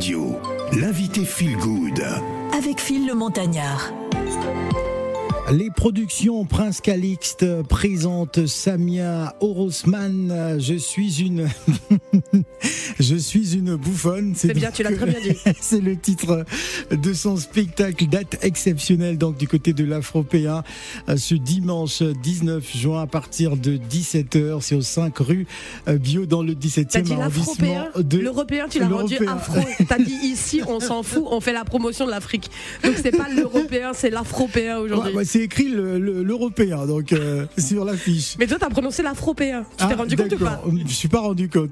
Radio, l'invité Feel Good. Avec Phil le Montagnard. Les productions Prince Calixte présentent Samia Orosman. Je suis une, je suis une bouffonne. C'est bien, tu l'as très bien dit. C'est le titre de son spectacle, date exceptionnelle donc du côté de l'Afropéen, ce dimanche 19 juin à partir de 17h. C'est au 5 rue Bio dans le 17e T'as dit arrondissement l'afropéen de L'européen, tu l'as rendu afro. T'as dit ici, on s'en fout, on fait la promotion de l'Afrique. Donc c'est pas l'européen, c'est l'afropéen aujourd'hui. Ouais, bah, c'est écrit le- le- l'Européen donc euh, sur l'affiche. Mais toi, t'as prononcé l'afropéen. Tu t'es Ah, rendu compte ou pas. Je suis pas rendu compte.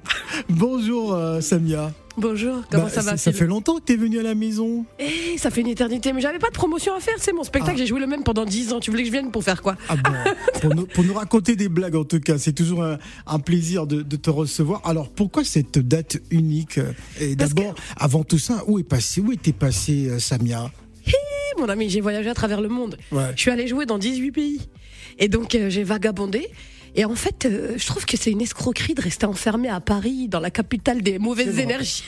Bonjour euh, Samia. Bonjour, comment Bah, ça va Ça fait longtemps que tu es venu à la maison. Eh, ça fait une éternité, mais j'avais pas de promotion à faire, c'est mon spectacle, Ah. j'ai joué le même pendant 10 ans. Tu voulais que je vienne pour faire quoi Ah bon pour, nous, pour nous raconter des blagues en tout cas, c'est toujours un, un plaisir de, de te recevoir. Alors pourquoi cette date unique Et Parce d'abord, avant tout ça, où est passé, où était passé euh, Samia? Mon ami, j'ai voyagé à travers le monde. Ouais. Je suis allée jouer dans 18 pays. Et donc, euh, j'ai vagabondé. Et en fait, euh, je trouve que c'est une escroquerie de rester enfermé à Paris, dans la capitale des mauvaises énergies.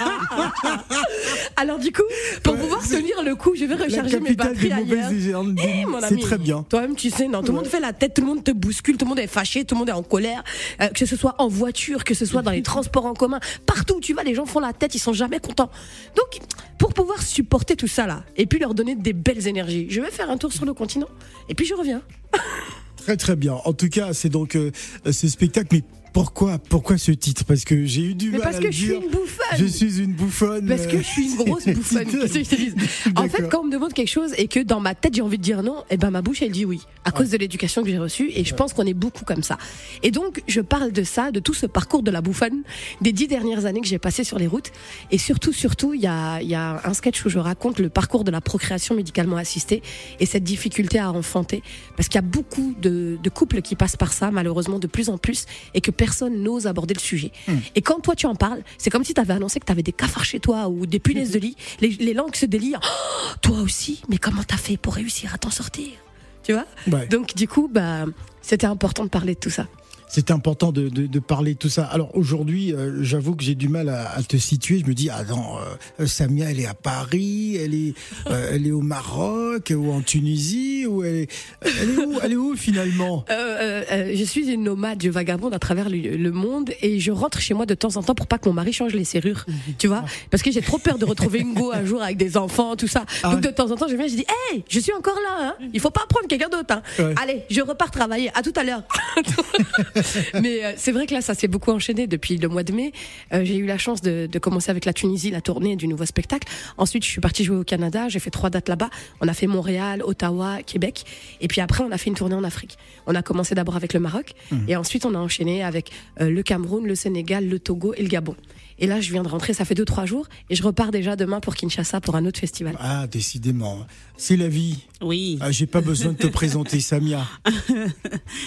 Alors du coup, pour pouvoir tenir le coup, je vais recharger mes batteries des ailleurs. mauvaises énergies. Eh, C'est très bien. Toi-même, tu sais, non, tout le monde fait la tête, tout le monde te bouscule, tout le monde est fâché, tout le monde est en colère, euh, que ce soit en voiture, que ce soit dans les transports en commun, partout où tu vas, les gens font la tête, ils sont jamais contents. Donc, pour pouvoir supporter tout ça là, et puis leur donner des belles énergies, je vais faire un tour sur le continent, et puis je reviens. Très très bien. En tout cas, c'est donc euh, ce spectacle. Pourquoi, pourquoi ce titre? Parce que j'ai eu du Mais mal parce à que le je suis une bouffonne. Je suis une bouffonne. Parce que je suis une grosse bouffonne. En fait, quand on me demande quelque chose et que dans ma tête j'ai envie de dire non, et ben ma bouche elle dit oui, à cause de l'éducation que j'ai reçue. Et je pense qu'on est beaucoup comme ça. Et donc je parle de ça, de tout ce parcours de la bouffonne, des dix dernières années que j'ai passées sur les routes. Et surtout, surtout, il y a, il y a un sketch où je raconte le parcours de la procréation médicalement assistée et cette difficulté à enfanter, parce qu'il y a beaucoup de, de couples qui passent par ça, malheureusement de plus en plus, et que personne n'ose aborder le sujet. Et quand toi tu en parles, c'est comme si tu avais annoncé que tu avais des cafards chez toi ou des punaises de lit. Les, les langues se délient. Oh, toi aussi, mais comment t'as fait pour réussir à t'en sortir? Tu vois? Ouais. Donc du coup, bah, c'était important de parler de tout ça. C'est important de, de, de parler de tout ça. Alors aujourd'hui, euh, j'avoue que j'ai du mal à, à te situer. Je me dis, ah non, euh, Samia, elle est à Paris, elle est, euh, elle est au Maroc ou en Tunisie, ou elle est, elle est où, elle est où finalement? Je suis une nomade, je vagabonde à travers le, le monde et je rentre chez moi de temps en temps pour pas que mon mari change les serrures, tu vois Parce que j'ai trop peur de retrouver une go un jour avec des enfants, tout ça. Ah Donc de temps en temps, je viens, je dis, hey, je suis encore là, hein il faut pas prendre quelqu'un d'autre. Hein. Ouais. Allez, je repars travailler. À tout à l'heure. Mais euh, c'est vrai que là, ça s'est beaucoup enchaîné depuis le mois de mai. Euh, j'ai eu la chance de, de commencer avec la Tunisie, la tournée du nouveau spectacle. Ensuite, je suis partie jouer au Canada. J'ai fait trois dates là-bas. On a fait Montréal, Ottawa, Québec. Et puis après, on a fait une tournée en Afrique. On a commencé d'abord avec le Maroc. Et ensuite, on a enchaîné avec euh, le Cameroun, le Sénégal, le Togo et le Gabon. Et là, je viens de rentrer, ça fait deux, trois jours. Et je repars déjà demain pour Kinshasa pour un autre festival. Ah, décidément, c'est la vie. Oui. Ah, j'ai pas besoin de te présenter, Samia.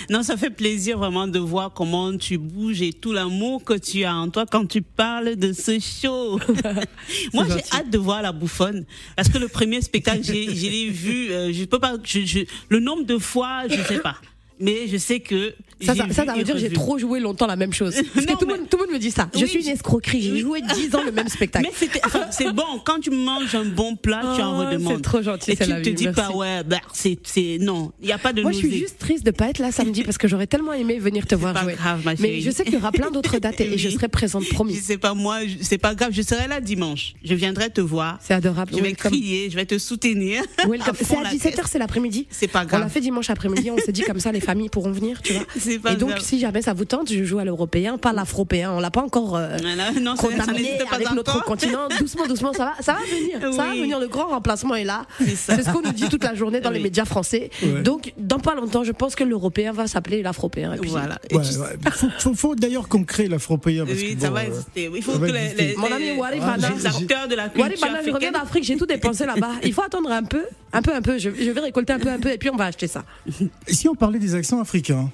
Non, ça fait plaisir vraiment de voir comment tu bouges et tout l'amour que tu as en toi quand tu parles de ce show. Moi, j'ai hâte de voir la bouffonne parce que le premier spectacle, j'ai, je l'ai vu. euh, je peux pas. Je, je- le nombre de fois, je sais pas. Mais je sais que Ça, ça, ça, vu ça veut dire que j'ai trop joué longtemps la même chose. Parce que tout, le mais- monde, tout le monde me dit ça. Je suis une escroquerie. J'ai joué 10 ans le même spectacle. Mais c'est bon quand tu manges un bon plat, tu en Oh, redemandes. c'est trop gentil, Et c'est tu la te vie, dis merci. pas ouais, bah, c'est, c'est non, il y a pas de Moi, je suis juste triste de pas être là samedi parce que j'aurais tellement aimé venir te voir pas jouer. grave, ma Mais chérie. je sais qu'il y aura plein d'autres dates et, et je serai présente, promis. sais pas moi, c'est pas grave, je serai là dimanche. Je viendrai te voir. C'est adorable. Je vais crier, je vais te soutenir. C'est à la 17h, caisse. c'est l'après-midi. C'est pas On grave. l'a fait dimanche après-midi, on s'est dit comme ça, les familles pourront venir, tu vois. Pas Et donc, grave. si jamais ça vous tente, je joue à l'européen, pas l'afropéen. On l'a pas encore euh, Voilà, non, ça, ça contaminé pas avec notre continent. Doucement, doucement, ça va, ça va venir. Ça va Oui. venir. Le grand remplacement est là. C'est ce qu'on nous dit toute la journée dans les Oui. médias français. Ouais. Donc, dans pas longtemps, je pense que l'européen va s'appeler l'afropéen. Voilà. Et Ouais, tu- ouais. Faut, faut- faut d'ailleurs qu'on crée l'afropéen. Oui, que ça bon, va euh, exister. Il faut que les, les- Mon ami les- Ah, Anna, j'ai- les acteurs de la culture Bana, je reviens d'Afrique, j'ai tout dépensé là-bas. Il faut attendre un peu, un peu, un peu. Je, je vais récolter un peu, un peu, et puis on va acheter ça. Et si on parlait des accents africains,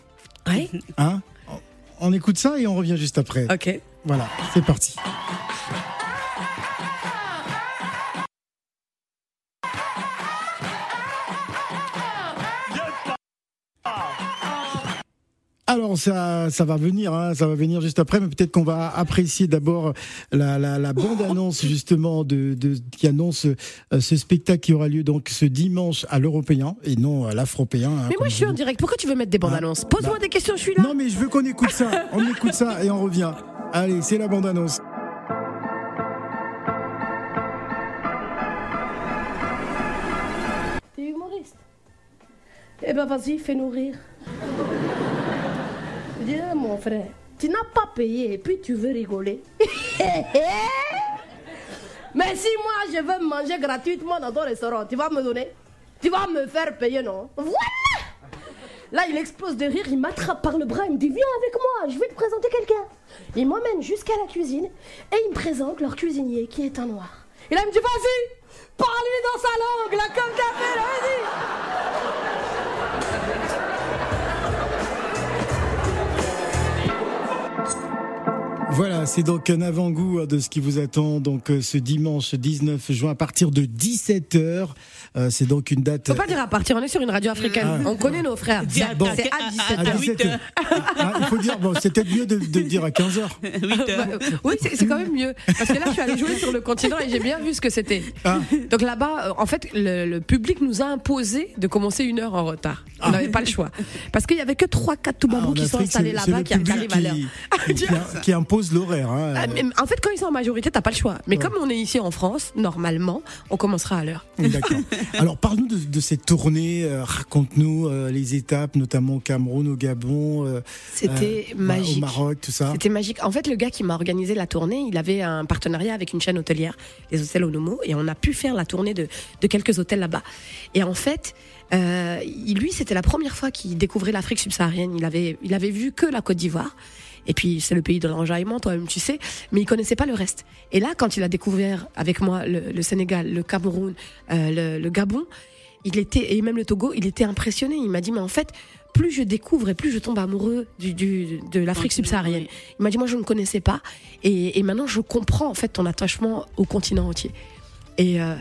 Ouais. hein On écoute ça et on revient juste après. Ok. Voilà, c'est parti. Alors ça, ça va venir, hein, ça va venir juste après, mais peut-être qu'on va apprécier d'abord la, la, la bande-annonce justement de, de qui annonce euh, ce spectacle qui aura lieu donc ce dimanche à l'européen et non à l'afropéen. hein, Mais moi, je suis en direct. Pourquoi tu veux mettre des bandes annonces? Pose-moi des questions, je suis là. Non mais je veux qu'on écoute ça. On écoute ça et on revient. Allez, c'est la bande-annonce. T'es humoriste? Eh ben vas-y, fais-nous rire. Dis, mon frère, tu n'as pas payé et puis tu veux rigoler. Mais si moi je veux manger gratuitement dans ton restaurant, tu vas me donner? Tu vas me faire payer, non? Voilà Là, il explose de rire, il m'attrape par le bras, il me dit Viens avec moi, je vais te présenter quelqu'un. Il m'emmène jusqu'à la cuisine et il me présente leur cuisinier qui est un noir. Et là, il me dit Vas-y, parle-lui dans sa langue, là, comme t'as fait, là, vas-y Voilà, c'est donc un avant-goût de ce qui vous attend donc euh, ce dimanche 19 juin à partir de 17h. Euh, c'est donc une date Faut pas dire à partir, on est sur une radio africaine. Ah. On connaît nos frères. C'est à- à à- 17 à à 17 8 heures. Ah, il faut dire bon, c'est peut-être mieux de, de dire à 15h. 8 heures. Oui, c'est quand même mieux. Parce que là, je suis allée jouer sur le continent et j'ai bien vu ce que c'était. Ah. Donc là-bas, euh, en fait, le, le public nous a imposé de commencer une heure en retard. On Ah. n'avait pas le choix. Parce qu'il y avait que 3-4 Toubabous qui sont installés là-bas qui, qui arrivent à l'heure. qui, impose l'horaire. hein. En fait, quand ils sont en majorité, t'as pas le choix. Mais comme on est ici en France, normalement, on commencera à l'heure. D'accord. Alors parle-nous de, de cette tournée, euh, raconte-nous euh, les étapes, notamment au Cameroun, au Gabon, euh, C'était euh, magique. au Maroc, tout ça. C'était magique. En fait, le gars qui m'a organisé la tournée, il avait un partenariat avec une chaîne hôtelière, les hôtels Onomo, et on a pu faire la tournée de, de quelques hôtels là-bas. Et en fait, euh, lui, c'était la première fois qu'il découvrait l'Afrique subsaharienne. Il avait, il avait vu que la Côte d'Ivoire. Et puis, c'est le pays de l'enjaillement, toi-même, tu sais. Mais il connaissait pas le reste. Et là, quand il a découvert avec moi le, le Sénégal, le Cameroun, euh, le, le Gabon, il était, et même le Togo, il était impressionné. Il m'a dit, mais en fait, plus je découvre et plus je tombe amoureux du, du, de l'Afrique subsaharienne. Il m'a dit, moi, je ne connaissais pas. Et, et maintenant, je comprends, en fait, ton attachement au continent entier. Et, euh,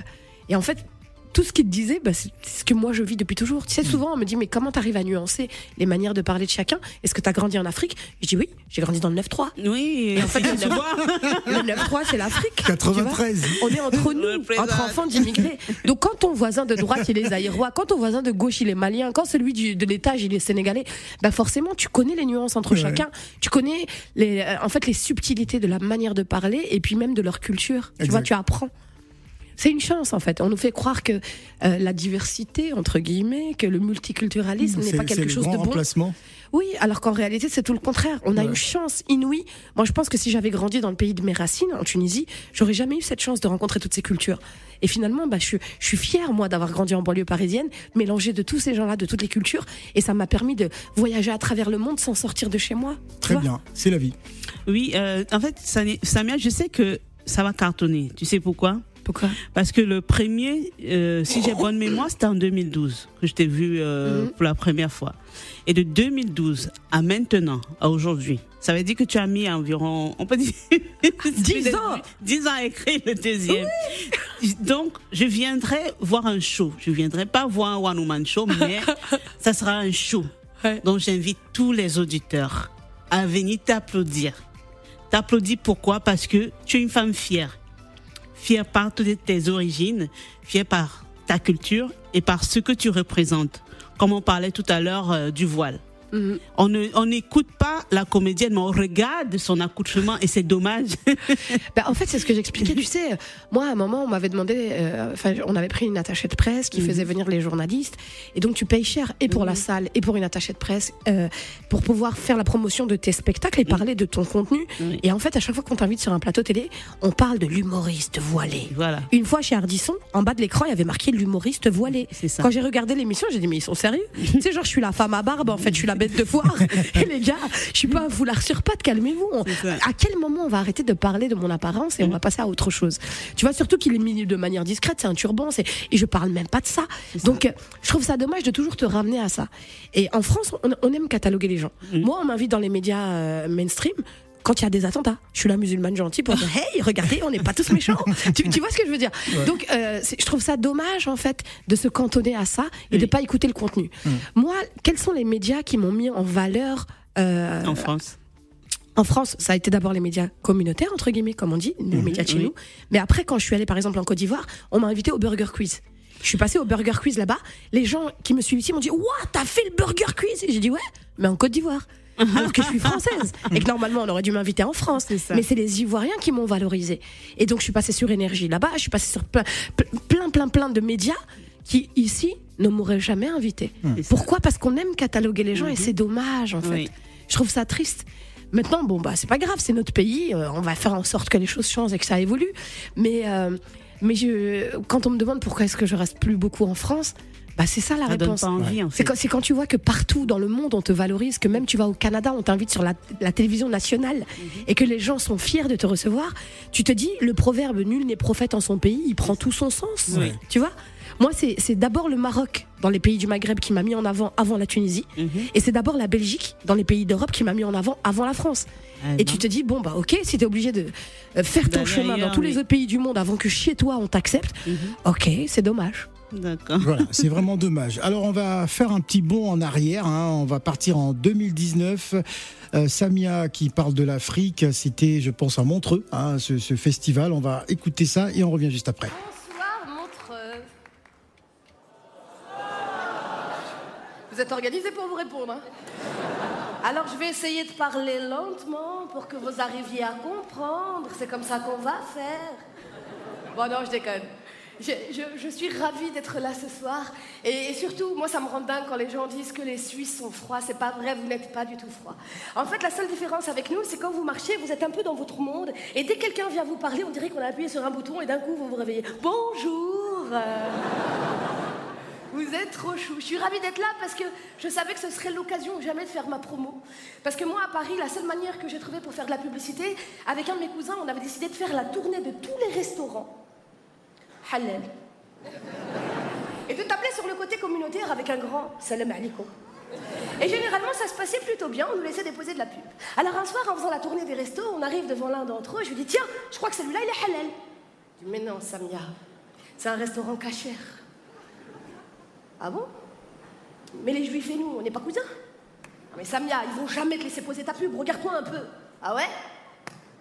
et en fait, tout ce qu'il te disait, bah, c'est ce que moi je vis depuis toujours. Tu sais, souvent on me dit, mais comment t'arrives à nuancer les manières de parler de chacun? Est-ce que t'as grandi en Afrique? Je dis oui, j'ai grandi dans le 9-3. Oui, en fait, le vois. Le 9-3, c'est l'Afrique. tu vois. 93. On est entre nous, entre enfants d'immigrés. Donc quand ton voisin de droite, il est zaïrois, quand ton voisin de gauche, il est malien, quand celui du, de l'étage, il est sénégalais, bah forcément, tu connais les nuances entre Ouais. chacun. Tu connais les, euh, en fait les subtilités de la manière de parler et puis même de leur culture. Tu vois, tu apprends. C'est une chance en fait. On nous fait croire que euh, la diversité, entre guillemets, que le multiculturalisme n'est pas quelque chose de bon. remplacement. Oui, alors qu'en réalité, c'est tout le contraire. On a Ouais. une chance inouïe. Moi, je pense que si j'avais grandi dans le pays de mes racines, en Tunisie, j'aurais jamais eu cette chance de rencontrer toutes ces cultures. Et finalement, bah, je, suis- je suis fière, moi, d'avoir grandi en banlieue parisienne, mélangée de tous ces gens-là, de toutes les cultures. Et ça m'a permis de voyager à travers le monde sans sortir de chez moi. Très bien, c'est la vie. Oui, euh, en fait, Samia, je sais que ça va cartonner. Tu sais pourquoi? Pourquoi Parce que le premier, euh, si j'ai bonne mémoire, c'était en 2012 que je t'ai vu euh, Mhm. pour la première fois. Et de 2012 à maintenant, à aujourd'hui, ça veut dire que tu as mis environ, on peut dire, 10 ans. 10 ans à écrire le deuxième. Donc, je viendrai voir un show. Je viendrai pas voir un one-woman show, mais ça sera un show. Ouais. Donc, j'invite tous les auditeurs à venir t'applaudir. T'applaudis pourquoi? Parce que tu es une femme fière. Fière par toutes tes origines, fière par ta culture et par ce que tu représentes. Comme on parlait tout à l'heure euh, du voile. Mhm. On ne- on n'écoute pas la comédienne, mais on regarde son accoutrement et c'est dommage. Bah, en fait, c'est ce que j'expliquais. tu sais, moi, à un moment, on m'avait demandé, euh, enfin, on avait pris une attachée de presse qui faisait venir les journalistes. Et donc, tu payes cher et pour la salle et pour une attachée de presse euh, pour pouvoir faire la promotion de tes spectacles et parler de ton contenu. Et en fait, à chaque fois qu'on t'invite sur un plateau télé, on parle de l'humoriste voilé. voilà. Une fois chez Ardisson, en bas de l'écran, il y avait marqué l'humoriste voilé. C'est ça. Quand j'ai regardé l'émission, j'ai dit mais ils sont sérieux? Tu sais genre je suis la femme à barbe, en fait je suis la bête de foire. Et les gars, je suis pas un foulard sur pattes, calmez-vous. À quel moment on va arrêter de parler de mon apparence et on va passer à autre chose? Tu vois surtout qu'il est mis de manière discrète, c'est un turban, c'est et je parle même pas de ça. Donc euh, je trouve ça dommage de toujours te ramener à ça. Et en France, on, on aime cataloguer les gens. Moi, on m'invite dans les médias euh, mainstream quand il y a des attentats. Je suis la musulmane gentille pour dire Hey, regardez, on n'est pas tous méchants. tu, tu vois ce que je veux dire Donc, euh, je trouve ça dommage, en fait, de se cantonner à ça et de Oui. pas écouter le contenu. Moi, quels sont les médias qui m'ont mis en valeur Euh, En France. en France, ça a été d'abord les médias communautaires, entre guillemets, comme on dit, les médias de chez oui. nous. Mais après, quand je suis allée, par exemple, en Côte d'Ivoire, on m'a invité au Burger Quiz. Je suis passée au Burger Quiz là-bas. Les gens qui me suivent ici m'ont dit Waouh, t'as fait le Burger Quiz Et j'ai dit Ouais, mais en Côte d'Ivoire. Alors que je suis française. Et que normalement, on aurait dû m'inviter en France. Mais c'est les Ivoiriens qui m'ont valorisée. Et donc, je suis passée sur Énergie là-bas. Je suis passée sur plein, plein, plein, plein de médias qui, ici, ne m'auraient jamais invité. Ça. Pourquoi? Parce qu'on aime cataloguer les gens et c'est dommage, en fait. Oui. Je trouve ça triste. Maintenant, bon, bah, c'est pas grave, c'est notre pays. euh, on va faire en sorte que les choses changent et que ça évolue. Mais, euh, mais je, quand on me demande pourquoi est-ce que je reste plus beaucoup en France, bah, c'est ça la Ça réponse. en C'est fait. quand, c'est quand tu vois que partout dans le monde on te valorise, que même tu vas au Canada, on t'invite sur la, la télévision nationale Mhm. et que les gens sont fiers de te recevoir, tu te dis le proverbe nul n'est prophète en son pays, il prend tout son sens. Tu vois? Moi, c'est d'abord le Maroc dans les pays du Maghreb qui m'a mis en avant avant la Tunisie, Mhm. et c'est d'abord la Belgique dans les pays d'Europe qui m'a mis en avant avant la France. Ah Et non. tu te dis, bon, bah ok, si t'es obligé de euh, faire ton chemin dans tous les autres pays du monde avant que chez toi on t'accepte, Mhm. ok, c'est dommage. D'accord. Voilà, c'est vraiment dommage. Alors on va faire un petit bond en arrière. hein. On va partir en 2019. Euh, Samia qui parle de l'Afrique, c'était, je pense, à Montreux, hein, ce, ce festival. On va écouter ça et on revient juste après. Bonsoir, Montreux. Vous êtes organisé pour vous répondre. hein Alors je vais essayer de parler lentement pour que vous arriviez à comprendre. C'est comme ça qu'on va faire. Bon non, je déconne. Je, suis ravie d'être là ce soir. Et, surtout, moi, ça me rend dingue quand les gens disent que les Suisses sont froids. C'est pas vrai, vous n'êtes pas du tout froid. En fait, la seule différence avec nous, c'est quand vous marchez, vous êtes un peu dans votre monde. Et dès que quelqu'un vient vous parler, on dirait qu'on a appuyé sur un bouton et d'un coup, vous vous réveillez. Bonjour Vous êtes trop chou. Je suis ravie d'être là parce que je savais que ce serait l'occasion ou jamais de faire ma promo. Parce que moi, à Paris, la seule manière que j'ai trouvée pour faire de la publicité, avec un de mes cousins, on avait décidé de faire la tournée de tous les restaurants halal. Et de t'appeler sur le côté communautaire avec un grand salam alaikum. Et généralement, ça se passait plutôt bien, on nous laissait déposer de la pub. Alors un soir, en faisant la tournée des restos, on arrive devant l'un d'entre eux, je lui dis Tiens, je crois que celui-là, il est halal. Il dit Mais non, Samia, c'est un restaurant cachère. Ah bon? Mais les juifs et nous, on n'est pas cousins Ah, Mais Samia, ils vont jamais te laisser poser ta pub, regarde-toi un peu. Ah ouais?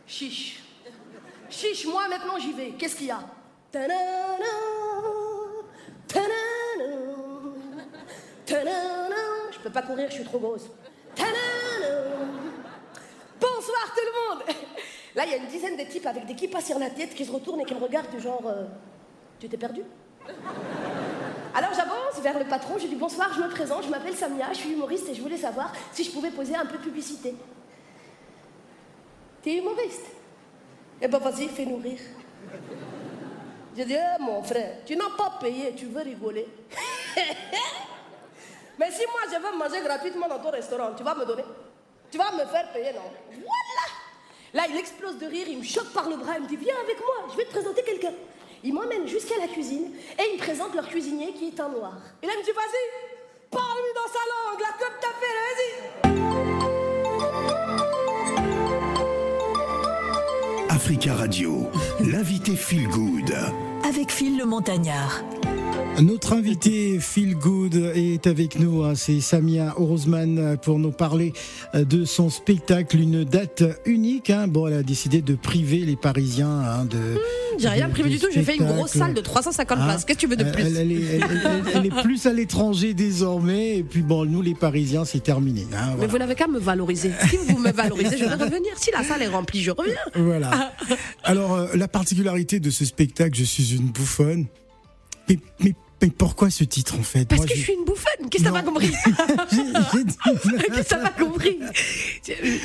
Chiche. Chiche, moi maintenant j'y vais. Qu'est-ce qu'il y a? Je peux pas courir, je suis trop grosse. Bonsoir tout le monde Là, il y a une dizaine de types avec des kippas sur la tête qui se retournent et qui me regardent du genre euh, Tu t'es perdu alors j'avance vers le patron, je lui dis bonsoir, je me présente, je m'appelle Samia, je suis humoriste et je voulais savoir si je pouvais poser un peu de publicité. T'es humoriste? Eh ben vas-y, fais-nous rire. J'ai dit, Eh, mon frère, tu n'as pas payé, tu veux rigoler. Mais si moi je veux manger gratuitement dans ton restaurant, tu vas me donner? Tu vas me faire payer, non? Voilà Là, il explose de rire, il me choque par le bras, il me dit Viens avec moi, je vais te présenter quelqu'un. Il m'emmène jusqu'à la cuisine et il me présente leur cuisinier qui est un noir. Il me dit Vas-y, parle-lui dans sa langue, la comme t'as fait, vas-y Africa Radio, l'invité Feel Good. Avec Phil le Montagnard. Notre invité Phil Good est avec nous, hein, c'est Samia Orozman pour nous parler euh, de son spectacle, une date unique. hein. Bon, elle a décidé de priver les Parisiens hein, de. J'ai rien privé du tout, j'ai fait une grosse salle de 350 Hein places. Qu'est-ce que tu veux de plus elle, elle est, elle- elle- elle est plus à l'étranger désormais. Et puis bon, nous les Parisiens, c'est terminé. hein, Mais vous n'avez qu'à me valoriser. Si vous me valorisez, je vais revenir. Si la salle est remplie, je reviens. Voilà. Alors, euh, la particularité de ce spectacle, je suis une bouffonne. Mais, mais, mais pourquoi ce titre en fait? Parce Moi, que je suis une bouffonne. Qu'est-ce que t'as pas compris? Qu'est-ce que t'as pas compris?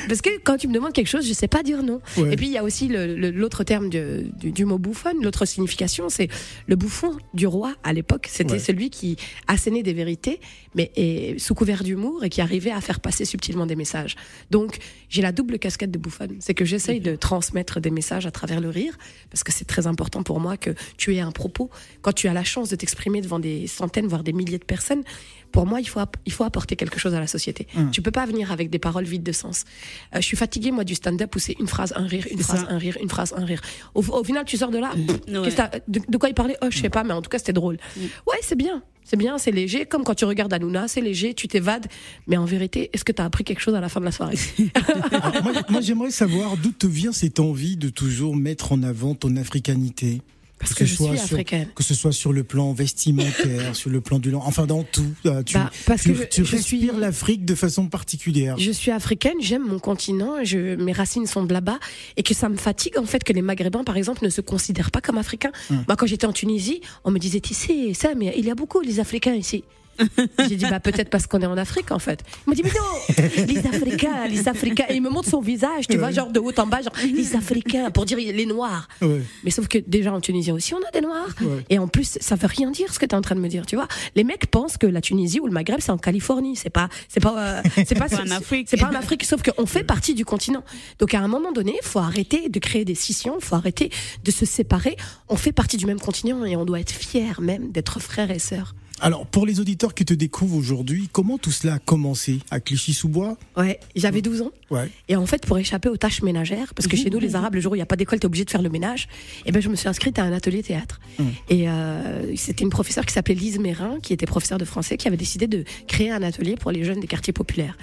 Parce que quand tu me demandes quelque chose, je sais pas dire non. Ouais. Et puis il y a aussi l'autre terme du, du- du mot bouffonne, l'autre signification, c'est le bouffon du roi à l'époque. C'était Ouais. celui qui assénait des vérités, mais et, sous couvert d'humour et qui arrivait à faire passer subtilement des messages. Donc j'ai la double casquette de bouffonne. C'est que j'essaye de transmettre des messages à travers le rire, parce que c'est très important pour moi que tu aies un propos. Quand tu as la chance de t'exprimer devant des centaines, voire des milliers de personnes, pour moi, il faut, il faut apporter quelque chose à la société. Hum. Tu peux pas venir avec des paroles vides de sens. Euh, je suis fatiguée, moi, du stand-up où c'est une phrase, un rire, une phrase, ça. un rire, une phrase, un rire. Au, au final, tu sors de là. pff, Ouais. t'as- de, de quoi il parlait? Oh, je sais pas, mais en tout cas, c'était drôle. Ouais, c'est bien. C'est bien, c'est léger. Comme quand tu regardes Hanouna, c'est léger, tu t'évades. Mais en vérité, est-ce que tu as appris quelque chose à la fin de la soirée Alors, moi, moi, j'aimerais savoir d'où te vient cette envie de toujours mettre en avant ton africanité? Parce que, ce je soit suis sur-. Que ce soit sur le plan vestimentaire, sur le plan du lang- enfin dans tout. euh, Tu, Bah, parce tu, que je- tu je suis- respires l'Afrique de façon particulière. Je suis africaine, j'aime mon continent, je, mes racines sont de là-bas et que ça me fatigue en fait que les Maghrébins par exemple ne se considèrent pas comme africains. Hum. Moi quand j'étais en Tunisie, on me disait tu sais ça mais il y a beaucoup les Africains ici. J'ai dit bah peut-être parce qu'on est en Afrique en fait. Il m'a dit mais non les Africains les Africains et il me montre son visage tu vois genre de haut en bas genre les Africains pour dire les Noirs. Ouais. Mais sauf que déjà en Tunisie aussi, on a des noirs. Ouais. Et en plus, ça veut rien dire ce que tu es en train de me dire, tu vois. Les mecs pensent que la Tunisie ou le Maghreb, c'est en Californie. C'est pas, c'est pas, euh, c'est pas, C'est en Afrique. C'est pas en Afrique. Sauf qu'on fait partie du continent. Donc à un moment donné, faut arrêter de créer des scissions. Faut arrêter de se séparer. On fait partie du même continent et on doit être fiers même d'être frères et sœurs. Alors pour les auditeurs qui te découvrent aujourd'hui, comment tout cela a commencé à Clichy-sous-Bois? Ouais. J'avais 12 ans. Ouais. Et en fait, pour échapper aux tâches ménagères, parce que chez nous, les Arabes, le jour où il n'y a pas d'école, tu es obligé de faire le ménage, et ben, je me suis inscrite à un atelier théâtre. Et euh, c'était une professeure qui s'appelait Lise Mérin, qui était professeure de français, qui avait décidé de créer un atelier pour les jeunes des quartiers populaires.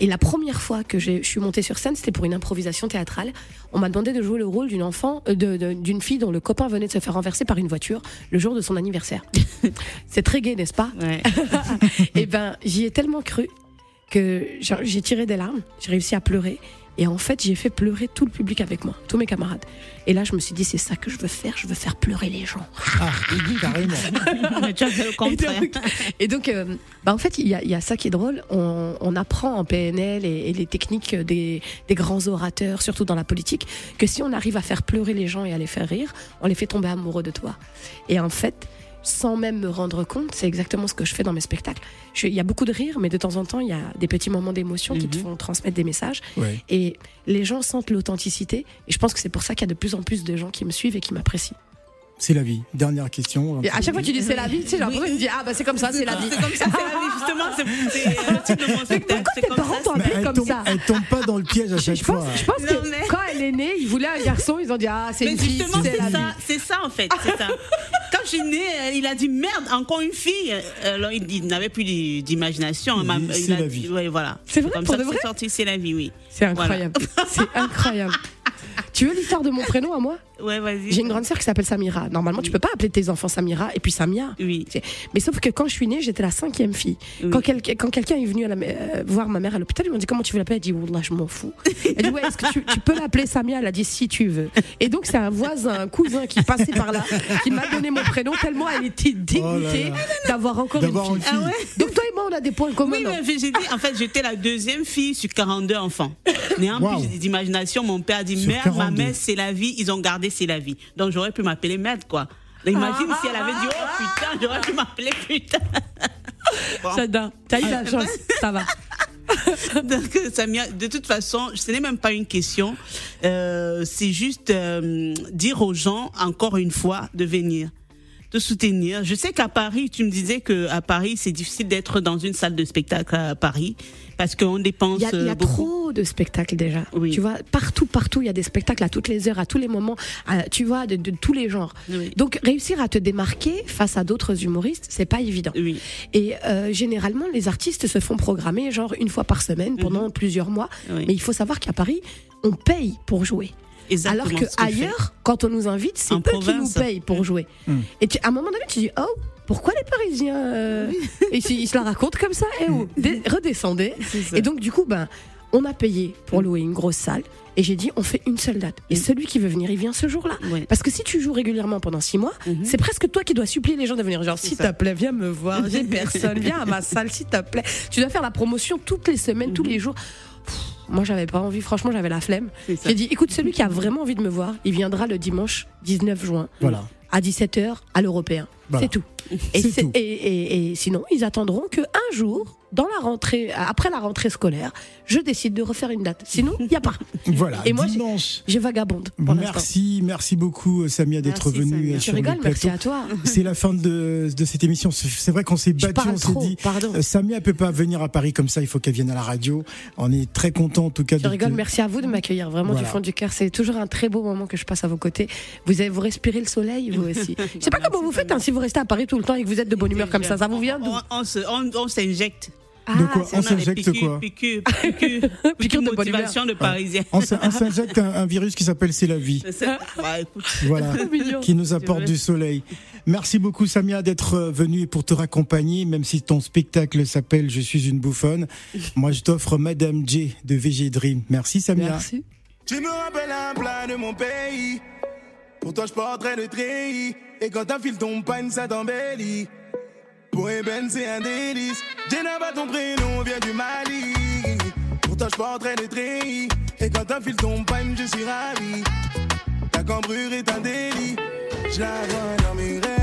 Et la première fois que je suis montée sur scène, c'était pour une improvisation théâtrale. On m'a demandé de jouer le rôle d'une enfant, euh, d'une fille dont le copain venait de se faire renverser par une voiture le jour de son anniversaire. C'est très gai, n'est-ce pas Ouais. et ben, j'y ai tellement cru que j'ai tiré des larmes, j'ai réussi à pleurer. Et en fait, j'ai fait pleurer tout le public avec moi, tous mes camarades. Et là, je me suis dit, c'est ça que je veux faire, je veux faire pleurer les gens. Ah, carrément. Mais tu as fait le Et contraire. donc, et donc, euh, bah en fait, il y a, il y a ça qui est drôle. On, on apprend en PNL et, et les techniques des, des grands orateurs, surtout dans la politique, que si on arrive à faire pleurer les gens et à les faire rire, on les fait tomber amoureux de toi. Et en fait, sans même me rendre compte, c'est exactement ce que je fais dans mes spectacles. Je- Il y a beaucoup de rire, mais de temps en temps, il y a des petits moments d'émotion qui te Mhm. font transmettre des messages. Ouais. Et les gens sentent l'authenticité. Et je pense que c'est pour ça qu'il y a de plus en plus de gens qui me suivent et qui m'apprécient. C'est la vie. Dernière question. Et à chaque fois que tu dis c'est la vie, tu sais, j'ai l'impression que tu dis ah bah c'est comme ça, c'est la vie. C'est comme ça, c'est la vie. Justement, c'est comme tombe, ça elle tombe pas dans le piège à chaque je pense, fois. je pense Non, que mais- quand elle est née, ils voulaient un garçon, ils ont dit ah c'est Mais une fille, justement, c'est ça, c'est ça en fait, c'est ça. Quand je suis née, euh, il a dit merde, encore une fille. Alors il, il n'avait plus d'i- d'imagination. C'est la vie. Ouais, voilà. C'est vrai, Comme pour ça de vrai c'est sorti, c'est la vie, oui. C'est incroyable, c'est incroyable. Tu veux l'histoire de mon prénom à moi Ouais, vas-y. J'ai une grande sœur qui s'appelle Samira. Normalement, tu peux pas appeler tes enfants Samira et puis Samia. Oui. Mais sauf que quand je suis née, j'étais la cinquième fille. Oui. Quand, quel- quand quelqu'un est venu à la- euh, voir ma mère à l'hôpital, ils m'ont dit comment tu veux l'appeler? Elle dit Wallah, je m'en fous. Elle dit ouais, est-ce que tu, tu peux l'appeler Samia? Elle a dit si tu veux. Et donc c'est un voisin, un cousin qui passait par là, qui m'a donné mon prénom tellement elle était Oh dégoûtée d'avoir encore une fille. une fille. Ah ouais? Donc on a des points communs. Oui, mais j'ai dit, en fait, j'étais la deuxième fille sur 42 enfants. Néant Wow. plus d'imagination, mon père a dit, Sur merde, ma 42. mère, c'est la vie, ils ont gardé, c'est la vie. Donc j'aurais pu m'appeler merde, quoi. Imagine si elle avait dit, oh putain, j'aurais pu m'appeler putain. Bon. J'adore. T'as eu la chance. Ça va. Donc, Samia, de toute façon, ce n'est même pas une question. Euh, c'est juste euh, dire aux gens, encore une fois, de venir, de soutenir. Je sais qu'à Paris, tu me disais que à Paris, c'est difficile d'être dans une salle de spectacle à Paris parce qu'on dépense Il y a, il y a euh, beaucoup. trop de spectacles déjà. Oui. Tu vois, partout, partout, il y a des spectacles à toutes les heures, à tous les moments, à- tu vois, de, de tous les genres. Oui. Donc, réussir à te démarquer face à d'autres humoristes, c'est pas évident. Oui. Et euh, généralement, les artistes se font programmer genre une fois par semaine pendant plusieurs mois. Mhm. Mais il faut savoir qu'à Paris, on paye pour jouer. Exactement Alors que ailleurs, quand on nous invite, c'est eux qui nous province. payent pour jouer. Mm. Et tu- à un moment donné, tu dis oh. Pourquoi les Parisiens euh, ils, se- ils se la racontent comme ça Eh oh, redescendez. Et donc du coup, ben, on a payé pour louer une grosse salle. Et j'ai dit, on fait une seule date. Et Mm. celui qui veut venir, il vient ce jour-là. Ouais. Parce que si tu joues régulièrement pendant six mois, Mhm. c'est presque toi qui dois supplier les gens de venir. Genre, s'il te plaît, viens me voir. J'ai personne. Viens à ma salle, s'il te plaît. Tu dois faire la promotion toutes les semaines, tous les jours. Moi, j'avais pas envie. Franchement, j'avais la flemme. J'ai dit, écoute, celui qui a vraiment envie de me voir, il viendra le dimanche 19 juin Voilà. à 17h à l'Européen. Voilà. C'est tout. Et, C'est c'est- tout. et- et- et sinon, ils attendront que un jour, dans la rentrée, après la rentrée scolaire, je décide de refaire une date. Sinon, il n'y a pas. Voilà, Et moi, j'ai- dimanche. Je vagabonde pour. Merci, merci beaucoup Samia d'être venue Samia. euh, Tu sur le rigoles, merci à toi. C'est la fin de, de cette émission. C'est vrai qu'on s'est battu, on s'est dit. pardon. euh, Samia peut pas venir à Paris comme ça, il faut qu'elle vienne à la radio. On est très content en tout cas Je rigole, te- merci à vous de m'accueillir vraiment Voilà. du fond du cœur. C'est toujours un très beau moment que je passe à vos côtés. Vous avez, vous respirez le soleil, vous aussi. Je sais pas comment vous faites hein, si vous restez à Paris tout le temps et que vous êtes de bonne humeur comme ça. Ça vous vient d'où On, s'injecte. Ah, De quoi c'est- On s'injecte quoi piqûres, Piqûres piqûres de bonne humeur. motivation de Parisiens. On s'in- on s'injecte un, un virus qui s'appelle C'est la vie. C'est ça. Bah, écoute, Voilà. mignon. qui nous apporte du soleil. Merci beaucoup Samia d'être euh, venue et pour te raccompagner, même si ton spectacle s'appelle Je suis une bouffonne. Moi je t'offre Madame J de VG Dream. Merci Samia. Merci. Tu me rappelles un plat de mon pays. Pour toi, je porterai le treillis. Et quand un fil tombe panne, ça t'embellit. Pour Eben, c'est un délice. Jenaba, ton prénom vient du Mali. Pour toi, je porterai le treillis. Et quand fil tombe panne, je suis ravi. Ta cambrure est un délit. Je la vois dans mes rêves.